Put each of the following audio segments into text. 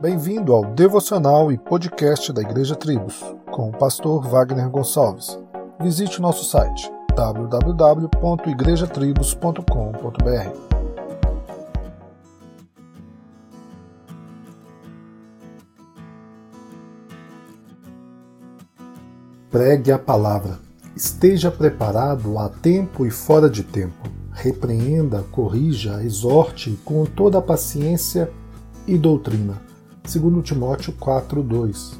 Bem-vindo ao devocional e podcast da Igreja Tribos, com o pastor Wagner Gonçalves. Visite o nosso site www.igrejatribos.com.br. Pregue a palavra. Esteja preparado a tempo e fora de tempo. Repreenda, corrija, exorte com toda a paciência e doutrina 2 Timóteo 4:2.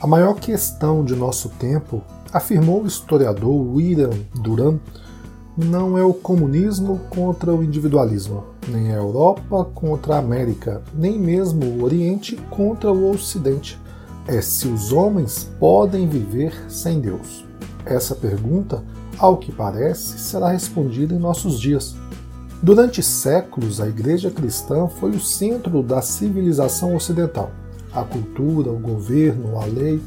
A maior questão de nosso tempo, afirmou o historiador William Duran, não é o comunismo contra o individualismo, nem a Europa contra a América, nem mesmo o Oriente contra o Ocidente. É se os homens podem viver sem Deus. Essa pergunta, ao que parece, será respondida em nossos dias. Durante séculos, a Igreja cristã foi o centro da civilização ocidental. A cultura, o governo, a lei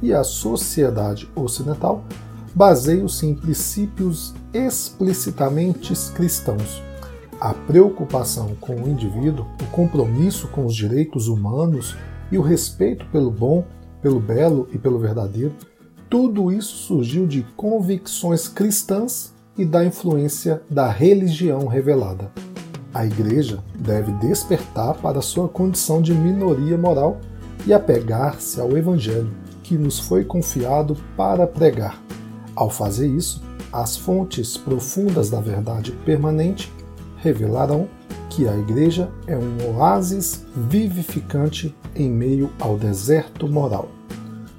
e a sociedade ocidental baseiam-se em princípios explicitamente cristãos. A preocupação com o indivíduo, o compromisso com os direitos humanos e o respeito pelo bom, pelo belo e pelo verdadeiro, tudo isso surgiu de convicções cristãs e da influência da religião revelada. A Igreja deve despertar para sua condição de minoria moral e apegar-se ao Evangelho que nos foi confiado para pregar. Ao fazer isso, as fontes profundas da verdade permanente revelarão que a Igreja é um oásis vivificante em meio ao deserto moral.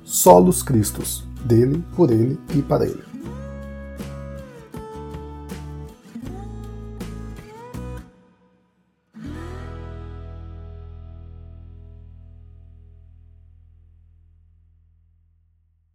Solos Cristos, dele, por ele e para ele.